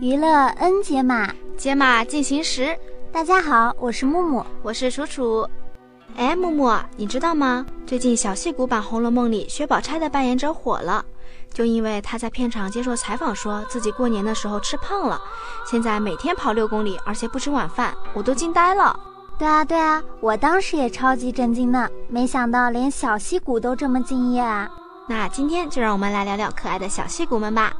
娱乐 N 解码，解码进行时。大家好，我是木木，我是楚楚。哎，木木，你知道吗？最近小戏骨版《红楼梦》里，薛宝钗的扮演者火了。就因为她在片场接受采访，说自己过年的时候吃胖了，现在每天跑六公里，而且不吃晚饭，我都惊呆了。对啊，对啊，我当时也超级震惊呢，没想到连小戏骨都这么敬业啊。那今天就让我们来聊聊可爱的小戏骨们吧。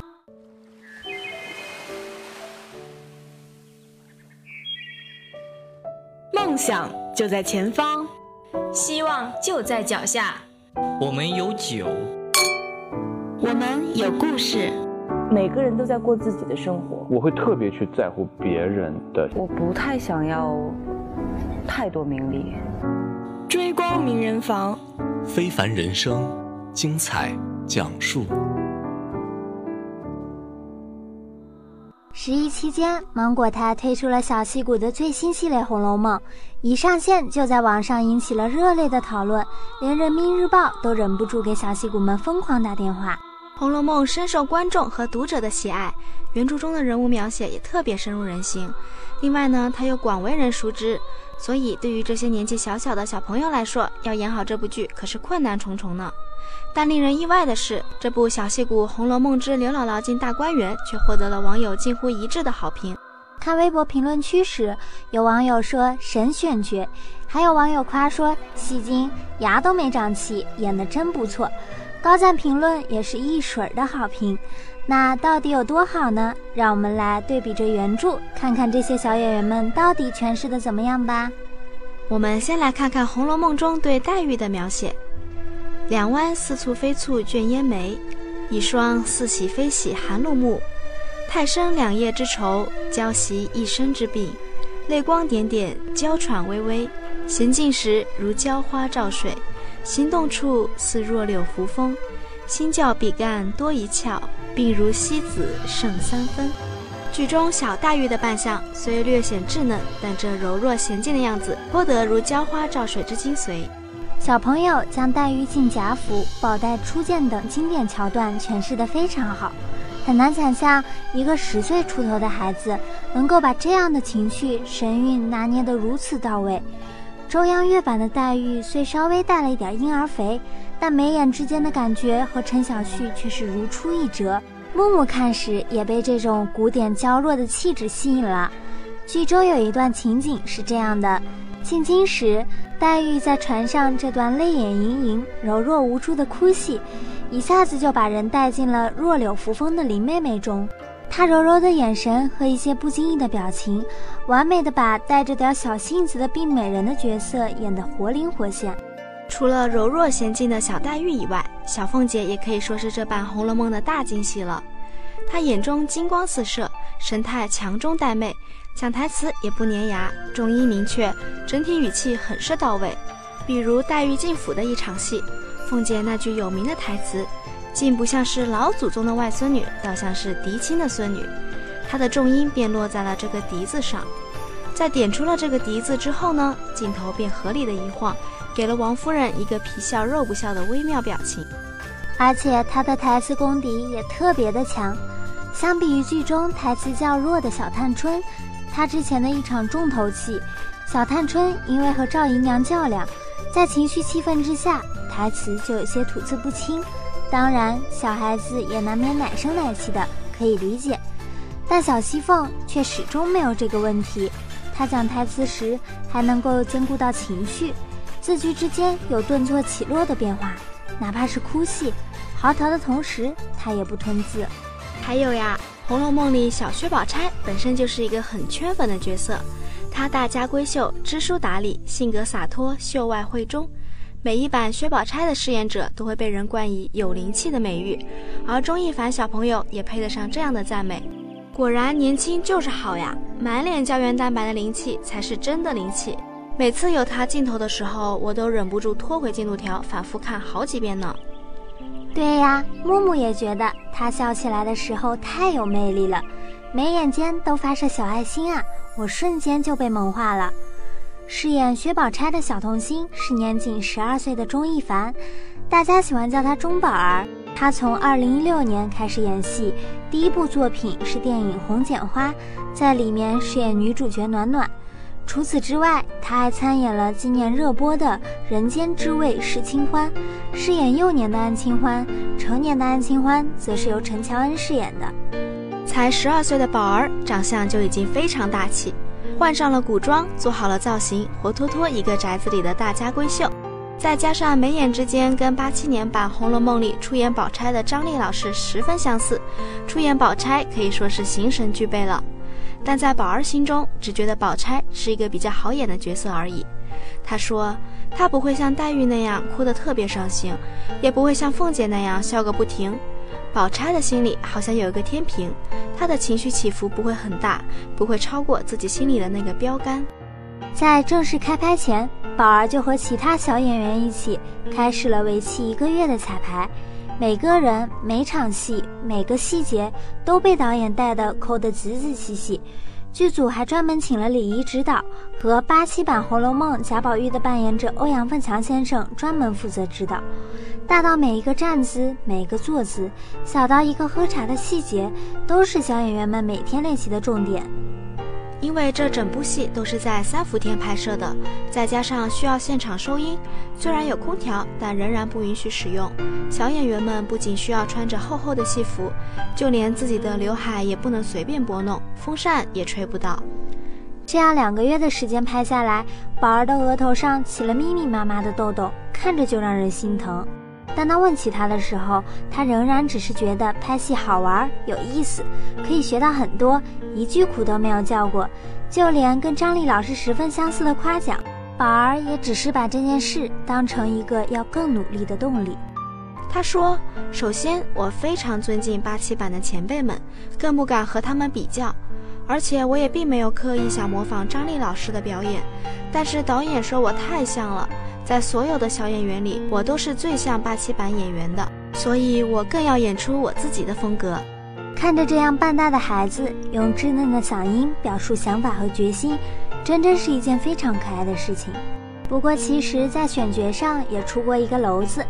想就在前方，希望就在脚下。我们有酒。我们有故事，每个人都在过自己的生活。我会特别去在乎别人的。我不太想要太多名利。追光名人房，非凡人生，精彩讲述。十一期间，芒果台推出了小戏骨的最新系列《红楼梦》，一上线就在网上引起了热烈的讨论，连人民日报都忍不住给小戏骨们疯狂打电话。《红楼梦》深受观众和读者的喜爱，原著中的人物描写也特别深入人心。另外呢，它又广为人熟知，所以对于这些年纪小小的小朋友来说，要演好这部剧可是困难重重呢。但令人意外的是，这部小戏骨《红楼梦之刘姥姥进大观园》却获得了网友近乎一致的好评。看微博评论区时，有网友说神选角，还有网友夸说戏精牙都没长齐，演得真不错。高赞评论也是一水儿的好评，那到底有多好呢？让我们来对比着原著，看看这些小演员们到底诠释的怎么样吧。我们先来看看《红楼梦》中对黛玉的描写：两弯似蹙非蹙卷烟眉，一双似喜非喜含露目。太生两夜之愁，娇袭一身之病，泪光点点，娇喘微微。娴静时如娇花照水。行动处似弱柳扶风，心较比干多一窍，病如西子胜三分。剧中小黛玉的扮相虽略显稚嫩，但这柔弱娴静的样子颇得如娇花照水之精髓。小朋友将黛玉进贾府、宝黛初见等经典桥段诠释得非常好，很难想象一个十岁出头的孩子能够把这样的情绪神韵拿捏得如此到位。中央乐版的黛玉虽稍微带了一点婴儿肥，但眉眼之间的感觉和陈小旭却是如出一辙。木木看时也被这种古典娇弱的气质吸引了。剧中有一段情景是这样的：进京时，黛玉在船上这段泪眼盈盈、柔弱无助的哭戏，一下子就把人带进了弱柳扶风的林妹妹中。她柔柔的眼神和一些不经意的表情，完美的把带着点小性子的病美人的角色演得活灵活现。除了柔弱娴静的小黛玉以外，小凤姐也可以说是这版《红楼梦》的大惊喜了。她眼中金光四射，神态强中带媚，讲台词也不粘牙，重音明确，整体语气很是到位。比如黛玉进府的一场戏，凤姐那句有名的台词。竟不像是老祖宗的外孙女，倒像是嫡亲的孙女。她的重音便落在了这个“嫡”字上。在点出了这个“嫡”字之后呢，镜头便合理的一晃，给了王夫人一个皮笑肉不笑的微妙表情。而且她的台词功底也特别的强。相比于剧中台词较弱的小探春，他之前的一场重头戏，小探春因为和赵姨娘较量，在情绪气愤之下，台词就有些吐字不清。当然，小孩子也难免奶声奶气的，可以理解。但小熙凤却始终没有这个问题，她讲台词时还能够兼顾到情绪，字句之间有顿挫起落的变化，哪怕是哭戏，嚎啕的同时，她也不吞字。还有呀，《红楼梦》里小薛宝钗本身就是一个很圈粉的角色，她大家闺秀，知书达理，性格洒脱，秀外慧中。每一版薛宝钗的饰演者都会被人冠以有灵气的美誉，而钟意凡小朋友也配得上这样的赞美。果然，年轻就是好呀，满脸胶原蛋白的灵气才是真的灵气。每次有他镜头的时候，我都忍不住拖回进度条，反复看好几遍呢。对呀，木木也觉得他笑起来的时候太有魅力了，眉眼间都发射小爱心啊！我瞬间就被萌化了。饰演薛宝钗的小童星是年仅十二岁的钟意凡，大家喜欢叫他钟宝儿。他从二零一六年开始演戏，第一部作品是电影《红剪花》，在里面饰演女主角暖暖。除此之外，他还参演了今年热播的《人间之味是清欢》，饰演幼年的安清欢，成年的安清欢则是由陈乔恩饰演的。才十二岁的宝儿，长相就已经非常大气，换上了古装，做好了造型，活脱脱一个宅子里的大家闺秀。再加上眉眼之间跟八七年版《红楼梦》里出演宝钗的张丽老师十分相似，出演宝钗可以说是形神俱备了。但在宝儿心中，只觉得宝钗是一个比较好演的角色而已。他说，她不会像黛玉那样哭得特别伤心，也不会像凤姐那样笑个不停。宝钗的心里好像有一个天平，她的情绪起伏不会很大，不会超过自己心里的那个标杆。在正式开拍前，宝儿就和其他小演员一起开始了为期一个月的彩排。每个人、每场戏、每个细节都被导演带的抠得仔仔细细。剧组还专门请了礼仪指导和八七版《红楼梦》贾宝玉的扮演者欧阳奋强先生专门负责指导。大到每一个站姿、每个坐姿，小到一个喝茶的细节，都是小演员们每天练习的重点。因为这整部戏都是在三伏天拍摄的，再加上需要现场收音，虽然有空调，但仍然不允许使用。小演员们不仅需要穿着厚厚的戏服，就连自己的刘海也不能随便拨弄，风扇也吹不到。这样两个月的时间拍下来，宝儿的额头上起了密密麻麻的痘痘，看着就让人心疼。当他问起他的时候，他仍然只是觉得拍戏好玩、有意思，可以学到很多，一句苦都没有叫过。就连跟张丽老师十分相似的夸奖，宝儿也只是把这件事当成一个要更努力的动力。他说：“首先，我非常尊敬八七版的前辈们，更不敢和他们比较，而且我也并没有刻意想模仿张丽老师的表演，但是导演说我太像了。”在所有的小演员里，我都是最像八七版演员的，所以我更要演出我自己的风格。看着这样半大的孩子用稚嫩的嗓音表述想法和决心，真真是一件非常可爱的事情。不过，其实，在选角上也出过一个娄子。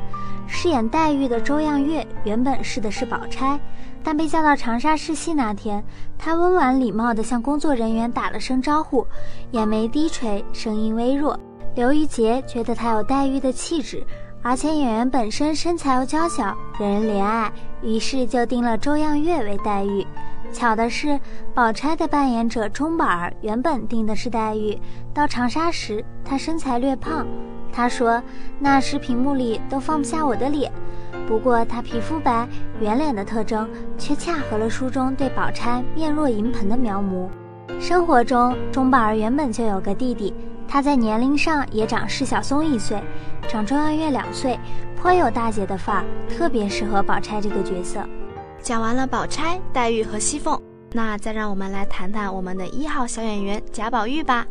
饰演黛玉的周漾月原本试的是宝钗，但被叫到长沙试戏那天，她温婉礼貌地向工作人员打了声招呼，眼眉低垂，声音微弱。刘玉洁觉得她有黛玉的气质，而且演员本身身材又娇小，惹人怜爱，于是就定了周漾月为黛玉。巧的是，宝钗的扮演者钟宝儿原本定的是黛玉，到长沙时她身材略胖，她说那时屏幕里都放不下我的脸。不过她皮肤白，圆脸的特征却恰合了书中对宝钗面若银盆的描摹。生活中，钟宝儿原本就有个弟弟。他在年龄上也长释小松一岁，长周漾月两岁，颇有大姐的范儿，特别适合宝钗这个角色。讲完了宝钗、黛玉和熙凤，那再让我们来谈谈我们的一号小演员贾宝玉吧。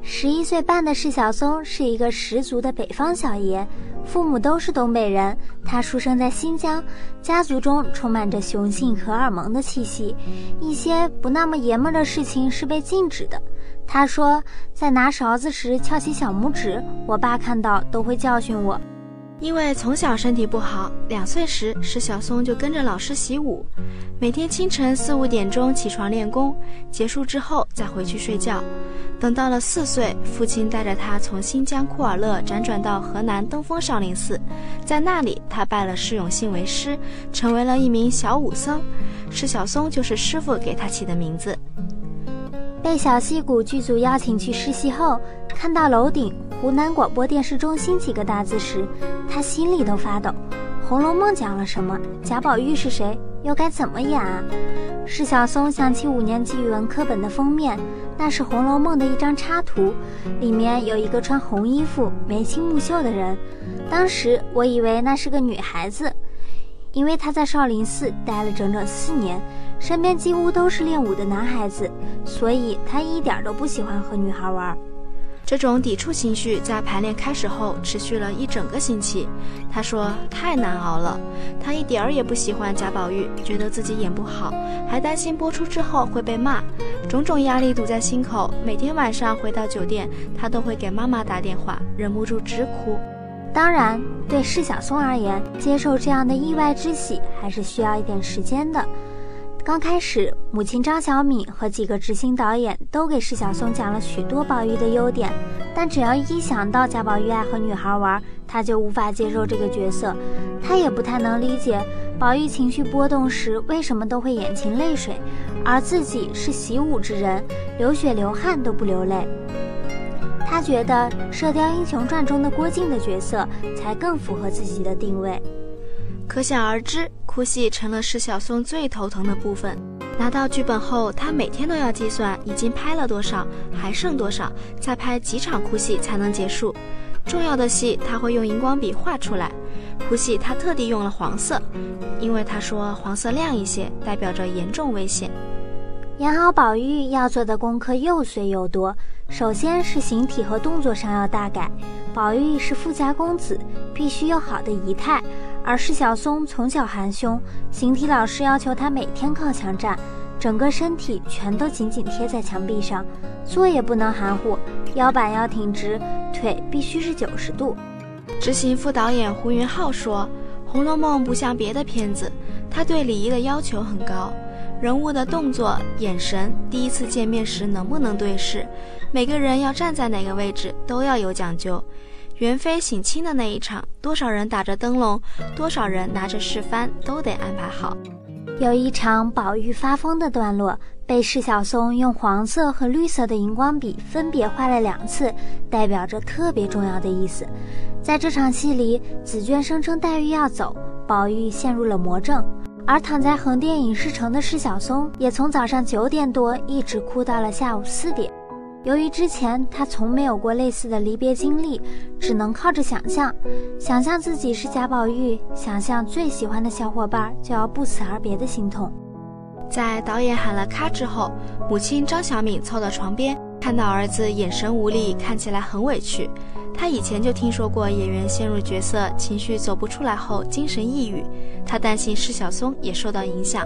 十一岁半的释小松是一个十足的北方小爷，父母都是东北人，他出生在新疆，家族中充满着雄性荷尔蒙的气息，一些不那么爷们的事情是被禁止的。他说，在拿勺子时翘起小拇指，我爸看到都会教训我。因为从小身体不好，两岁时石小松就跟着老师习武，每天清晨四五点钟起床练功，结束之后再回去睡觉。等到了四岁，父亲带着他从新疆库尔勒辗转到河南登封少林寺，在那里他拜了释永信为师，成为了一名小武僧。石小松就是师傅给他起的名字。被小戏骨剧组邀请去试戏后，看到楼顶湖南广播电视中心几个大字时，他心里都发抖。《红楼梦》讲了什么？贾宝玉是谁？又该怎么演啊？释小松想起五年级语文课本的封面，那是《红楼梦》的一张插图，里面有一个穿红衣服、眉清目秀的人。当时我以为那是个女孩子，因为她在少林寺待了整整四年，身边几乎都是练武的男孩子，所以他一点都不喜欢和女孩玩。这种抵触情绪在排练开始后持续了一整个星期。他说太难熬了，他一点儿也不喜欢贾宝玉，觉得自己演不好，还担心播出之后会被骂，种种压力堵在心口。每天晚上回到酒店，他都会给妈妈打电话，忍不住直哭。当然，对释小松而言，接受这样的意外之喜还是需要一点时间的。刚开始，母亲张小敏和几个执行导演都给释小松讲了许多宝玉的优点，但只要一想到贾宝玉爱和女孩玩，他就无法接受这个角色。他也不太能理解宝玉情绪波动时为什么都会眼噙泪水，而自己是习武之人，流血流汗都不流泪。他觉得《射雕英雄传》中的郭靖的角色才更符合自己的定位。可想而知，哭戏成了释小松最头疼的部分。拿到剧本后，他每天都要计算已经拍了多少，还剩多少，再拍几场哭戏才能结束。重要的戏他会用荧光笔画出来。哭戏他特地用了黄色，因为他说黄色亮一些，代表着严重危险。演好宝玉要做的功课又碎又多，首先是形体和动作上要大改。宝玉是富家公子，必须有好的仪态。而释小松从小含胸，形体老师要求他每天靠墙站，整个身体全都紧紧贴在墙壁上，坐也不能含糊，腰板要挺直，腿必须是九十度。执行副导演胡云浩说：“《红楼梦》不像别的片子，他对礼仪的要求很高，人物的动作、眼神，第一次见面时能不能对视，每个人要站在哪个位置，都要有讲究。”元妃省亲的那一场，多少人打着灯笼，多少人拿着试幡，都得安排好。有一场宝玉发疯的段落，被释小松用黄色和绿色的荧光笔分别画了两次，代表着特别重要的意思。在这场戏里，紫娟声称黛玉要走，宝玉陷入了魔怔，而躺在横店影视城的释小松，也从早上九点多一直哭到了下午四点。由于之前他从没有过类似的离别经历，只能靠着想象，想象自己是贾宝玉，想象最喜欢的小伙伴就要不辞而别的心痛。在导演喊了咔之后，母亲张小敏凑到床边，看到儿子眼神无力，看起来很委屈。她以前就听说过演员陷入角色，情绪走不出来后精神抑郁，她担心释小松也受到影响。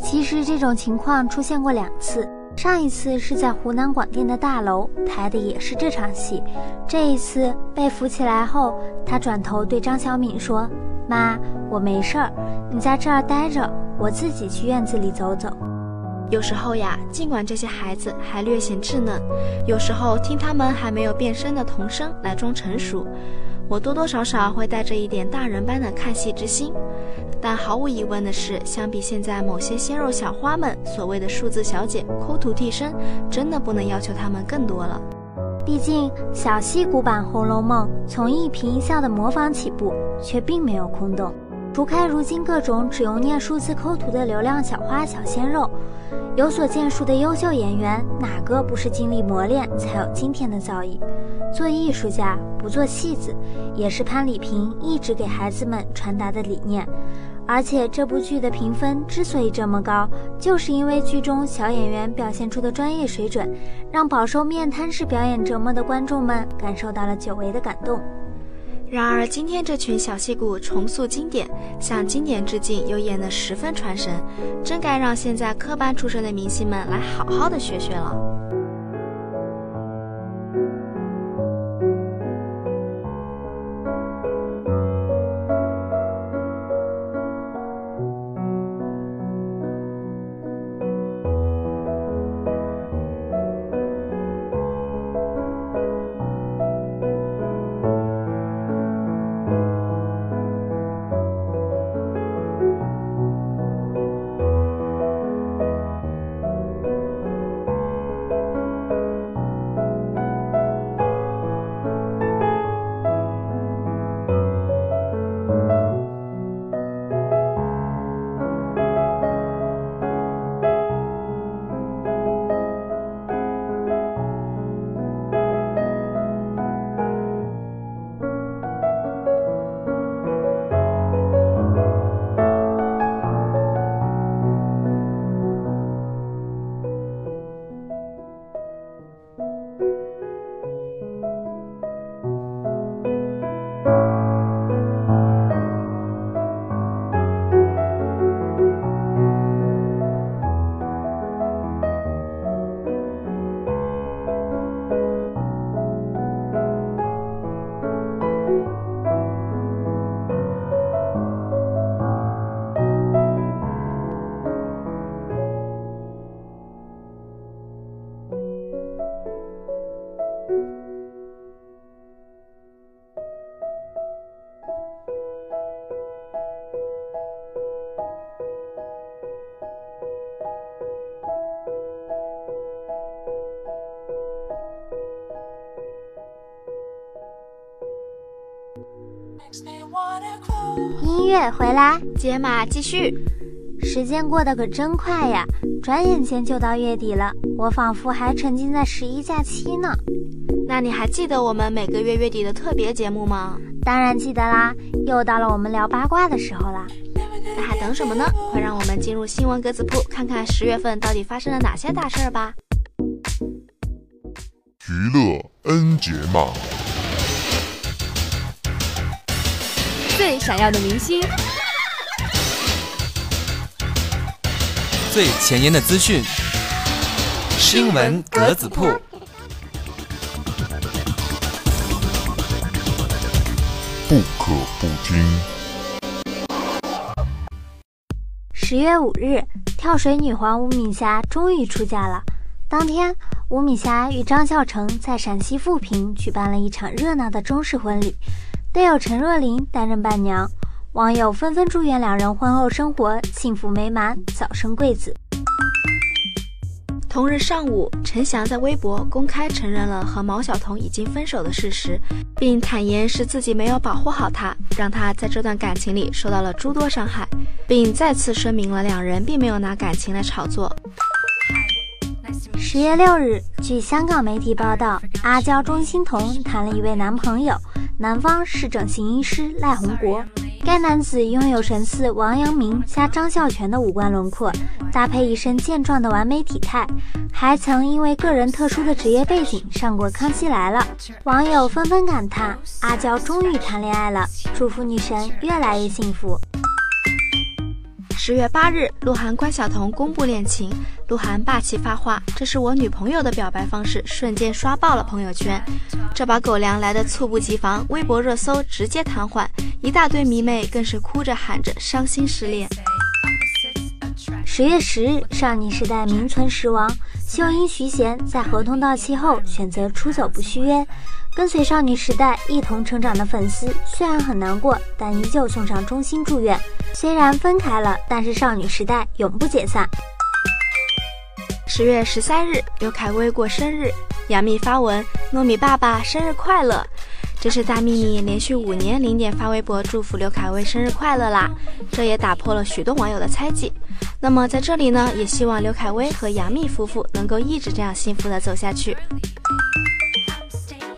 其实这种情况出现过两次。上一次是在湖南广电的大楼拍的，也是这场戏。这一次被扶起来后，他转头对张小敏说：“妈，我没事儿，你在这儿待着，我自己去院子里走走。”有时候呀，尽管这些孩子还略显稚嫩，有时候听他们还没有变声的童声来装成熟，我多多少少会带着一点大人般的看戏之心。但毫无疑问的是，相比现在某些鲜肉小花们所谓的数字小姐抠图替身，真的不能要求他们更多了。毕竟小戏骨版《红楼梦》从一颦一笑的模仿起步，却并没有空洞。除开如今各种只用念数字抠图的流量小花小鲜肉，有所建树的优秀演员，哪个不是经历磨练才有今天的造诣？做艺术家不做戏子，也是潘礼平一直给孩子们传达的理念。而且这部剧的评分之所以这么高，就是因为剧中小演员表现出的专业水准，让饱受面瘫式表演折磨的观众们感受到了久违的感动。然而，今天这群小戏骨重塑经典，向经典致敬，又演得十分传神，真该让现在科班出身的明星们来好好的学学了。回来，解码继续。时间过得可真快呀，转眼间就到月底了，我仿佛还沉浸在十一假期呢。那你还记得我们每个月月底的特别节目吗？当然记得啦，又到了我们聊八卦的时候啦。那还等什么呢？快让我们进入新闻格子铺，看看十月份到底发生了哪些大事儿吧。娱乐 N 节码，最闪耀的明星。最前沿的资讯，新闻格子铺。不可不听。十月五日，跳水女皇吴敏霞终于出嫁了。当天，吴敏霞与张孝成在陕西富平举办了一场热闹的中式婚礼，都有陈若琳担任伴娘。网友纷纷祝愿两人婚后生活幸福美满，早生贵子。同日上午，陈翔在微博公开承认了和毛晓彤已经分手的事实，并坦言是自己没有保护好她，让她在这段感情里受到了诸多伤害，并再次声明了两人并没有拿感情来炒作。十月六日，据香港媒体报道，阿娇钟欣桐谈了一位男朋友，男方是整形医师赖宏国。该男子拥有神似王阳明加张孝全的五官轮廓，搭配一身健壮的完美体态，还曾因为个人特殊的职业背景上过《康熙来了》。网友纷纷感叹：阿娇终于谈恋爱了，祝福女神越来越幸福。十月八日，鹿晗关晓彤公布恋情，鹿晗霸气发话：“这是我女朋友的表白方式。”瞬间刷爆了朋友圈。这把狗粮来的猝不及防，微博热搜直接瘫痪，一大堆迷妹更是哭着喊着伤心失恋。十月十日，少女时代名存实亡，秀英徐贤在合同到期后选择出走不续约。跟随少女时代一同成长的粉丝虽然很难过，但依旧送上衷心祝愿。虽然分开了，但是少女时代永不解散。十月十三日，刘恺威过生日，杨幂发文：“糯米爸爸生日快乐！”这是大幂幂连续五年零点发微博祝福刘恺威生日快乐啦，这也打破了许多网友的猜忌。那么在这里呢，也希望刘恺威和杨幂夫妇能够一直这样幸福的走下去。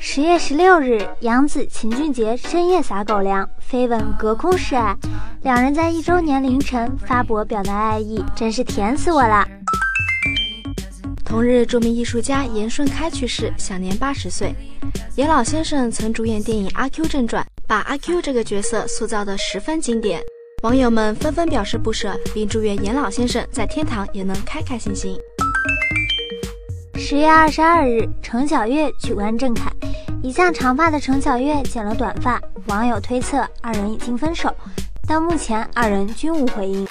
十月十六日，杨紫秦俊杰深夜撒狗粮，绯闻隔空示爱，两人在一周年凌晨发博表达爱意，真是甜死我了。同日，著名艺术家严顺开去世，享年八十岁。严老先生曾主演电影《阿 Q 正传》，把阿 Q 这个角色塑造的十分经典，网友们纷纷表示不舍，并祝愿严老先生在天堂也能开开心心。十月二十二日，程小月取关郑恺。一向长发的程小月剪了短发，网友推测二人已经分手，到目前二人均无回应。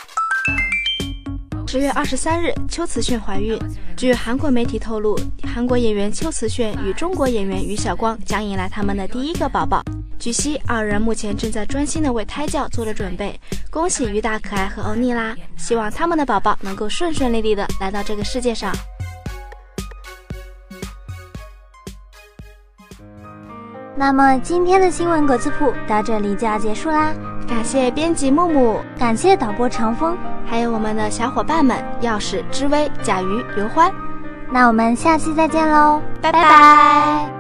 十月二十三日，邱瓷炫怀孕。据韩国媒体透露，韩国演员邱瓷炫与中国演员于晓光将迎来他们的第一个宝宝。据悉，二人目前正在专心的为胎教做着准备。恭喜于大可爱和欧尼啦！希望他们的宝宝能够顺顺利利的来到这个世界上。那么今天的新闻格子铺到这里就要结束啦，感谢编辑木木，感谢导播长风，还有我们的小伙伴们钥匙、知微、甲鱼、刘欢，那我们下期再见喽，拜拜。